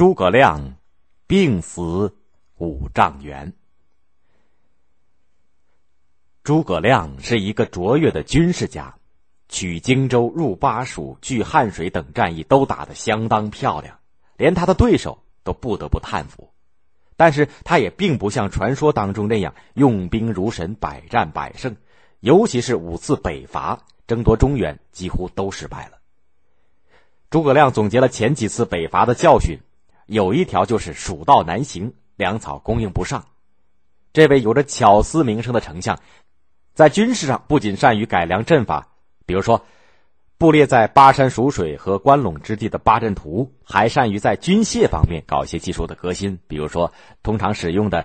诸葛亮病死五丈原。诸葛亮是一个卓越的军事家，取荆州、入巴蜀、据汉水等战役都打得相当漂亮，连他的对手都不得不叹服。但是，他也并不像传说当中那样用兵如神、百战百胜，尤其是五次北伐争夺中原，几乎都失败了。诸葛亮总结了前几次北伐的教训。有一条就是蜀道难行，粮草供应不上。这位有着巧思名声的丞相，在军事上不仅善于改良阵法，比如说布列在巴山蜀水和关陇之地的八阵图，还善于在军械方面搞一些技术的革新，比如说通常使用的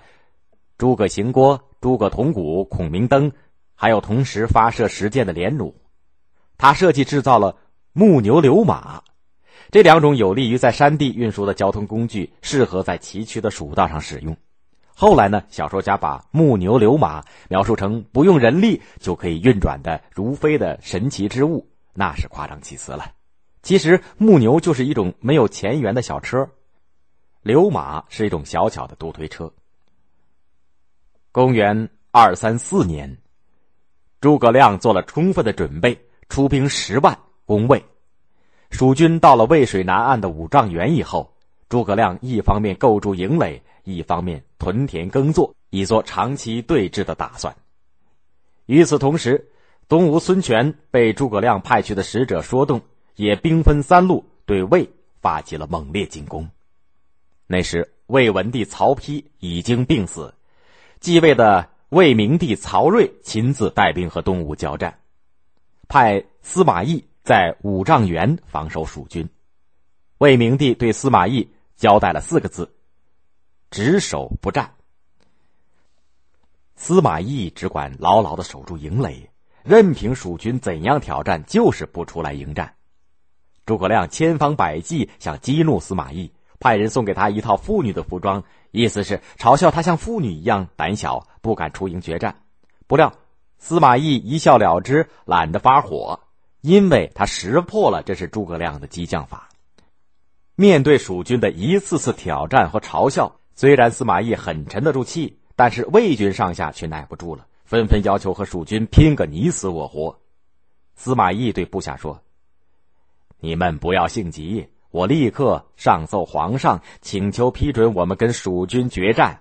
诸葛行锅、诸葛铜鼓、孔明灯，还有同时发射实箭的连弩。他设计制造了木牛流马。这两种有利于在山地运输的交通工具，适合在崎岖的蜀道上使用。后来呢，小说家把木牛流马描述成不用人力就可以运转的如飞的神奇之物，那是夸张其词了。其实木牛就是一种没有前缘的小车，流马是一种小巧的独推车。公元二三四年，诸葛亮做了充分的准备，出兵十万攻魏。蜀军到了渭水南岸的五丈原以后，诸葛亮一方面构筑营垒，一方面屯田耕作，以做长期对峙的打算。与此同时，东吴孙权被诸葛亮派去的使者说动，也兵分三路对魏发起了猛烈进攻。那时，魏文帝曹丕已经病死，继位的魏明帝曹睿亲自带兵和东吴交战，派司马懿。在五丈原防守蜀军，魏明帝对司马懿交代了四个字：“只守不战。”司马懿只管牢牢的守住营垒，任凭蜀军怎样挑战，就是不出来迎战。诸葛亮千方百计想激怒司马懿，派人送给他一套妇女的服装，意思是嘲笑他像妇女一样胆小，不敢出营决战。不料司马懿一笑了之，懒得发火。因为他识破了这是诸葛亮的激将法。面对蜀军的一次次挑战和嘲笑，虽然司马懿很沉得住气，但是魏军上下却耐不住了，纷纷要求和蜀军拼个你死我活。司马懿对部下说：“你们不要性急，我立刻上奏皇上，请求批准我们跟蜀军决战。”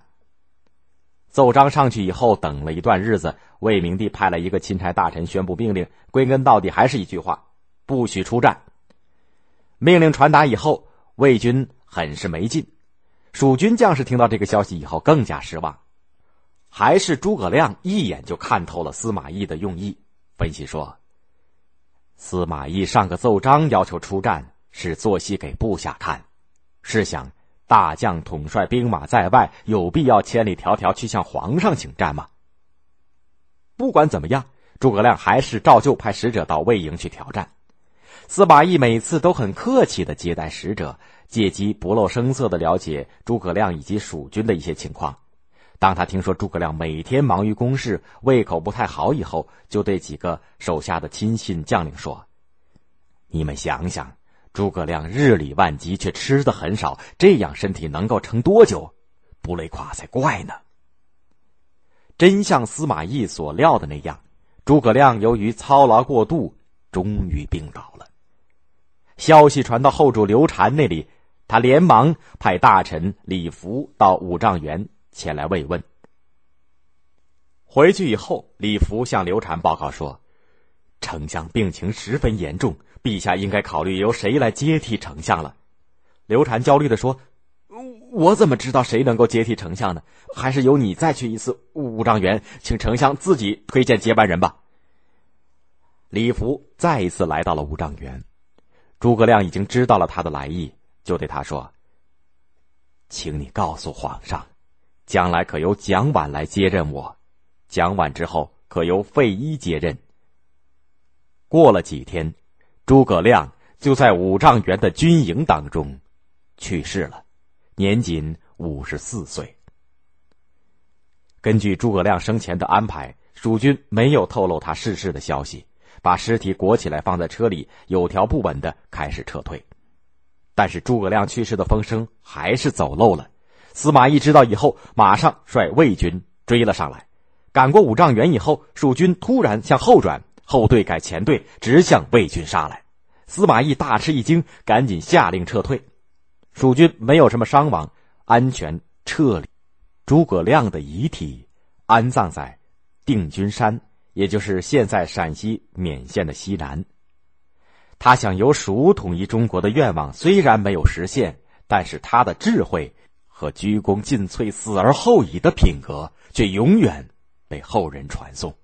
奏章上去以后，等了一段日子，魏明帝派了一个钦差大臣宣布命令，归根到底还是一句话：不许出战。命令传达以后，魏军很是没劲。蜀军将士听到这个消息以后，更加失望。还是诸葛亮一眼就看透了司马懿的用意，分析说：司马懿上个奏章要求出战，是做戏给部下看。是想。大将统帅兵马在外，有必要千里迢迢去向皇上请战吗？不管怎么样，诸葛亮还是照旧派使者到魏营去挑战。司马懿每次都很客气的接待使者，借机不露声色的了解诸葛亮以及蜀军的一些情况。当他听说诸葛亮每天忙于公事，胃口不太好以后，就对几个手下的亲信将领说：“你们想想。”诸葛亮日理万机，却吃的很少，这样身体能够撑多久？不累垮才怪呢！真像司马懿所料的那样，诸葛亮由于操劳过度，终于病倒了。消息传到后主刘禅那里，他连忙派大臣李福到五丈原前来慰问。回去以后，李福向刘禅报告说：“丞相病情十分严重。”陛下应该考虑由谁来接替丞相了。刘禅焦虑的说：“我怎么知道谁能够接替丞相呢？还是由你再去一次五丈原，请丞相自己推荐接班人吧。”李福再一次来到了五丈原，诸葛亮已经知道了他的来意，就对他说：“请你告诉皇上，将来可由蒋琬来接任我，蒋琬之后可由费祎接任。”过了几天。诸葛亮就在五丈原的军营当中去世了，年仅五十四岁。根据诸葛亮生前的安排，蜀军没有透露他逝世的消息，把尸体裹起来放在车里，有条不紊的开始撤退。但是诸葛亮去世的风声还是走漏了。司马懿知道以后，马上率魏军追了上来。赶过五丈原以后，蜀军突然向后转，后队改前队，直向魏军杀来。司马懿大吃一惊，赶紧下令撤退。蜀军没有什么伤亡，安全撤离。诸葛亮的遗体安葬在定军山，也就是现在陕西勉县的西南。他想由蜀统一中国的愿望虽然没有实现，但是他的智慧。和鞠躬尽瘁、死而后已的品格，却永远被后人传颂。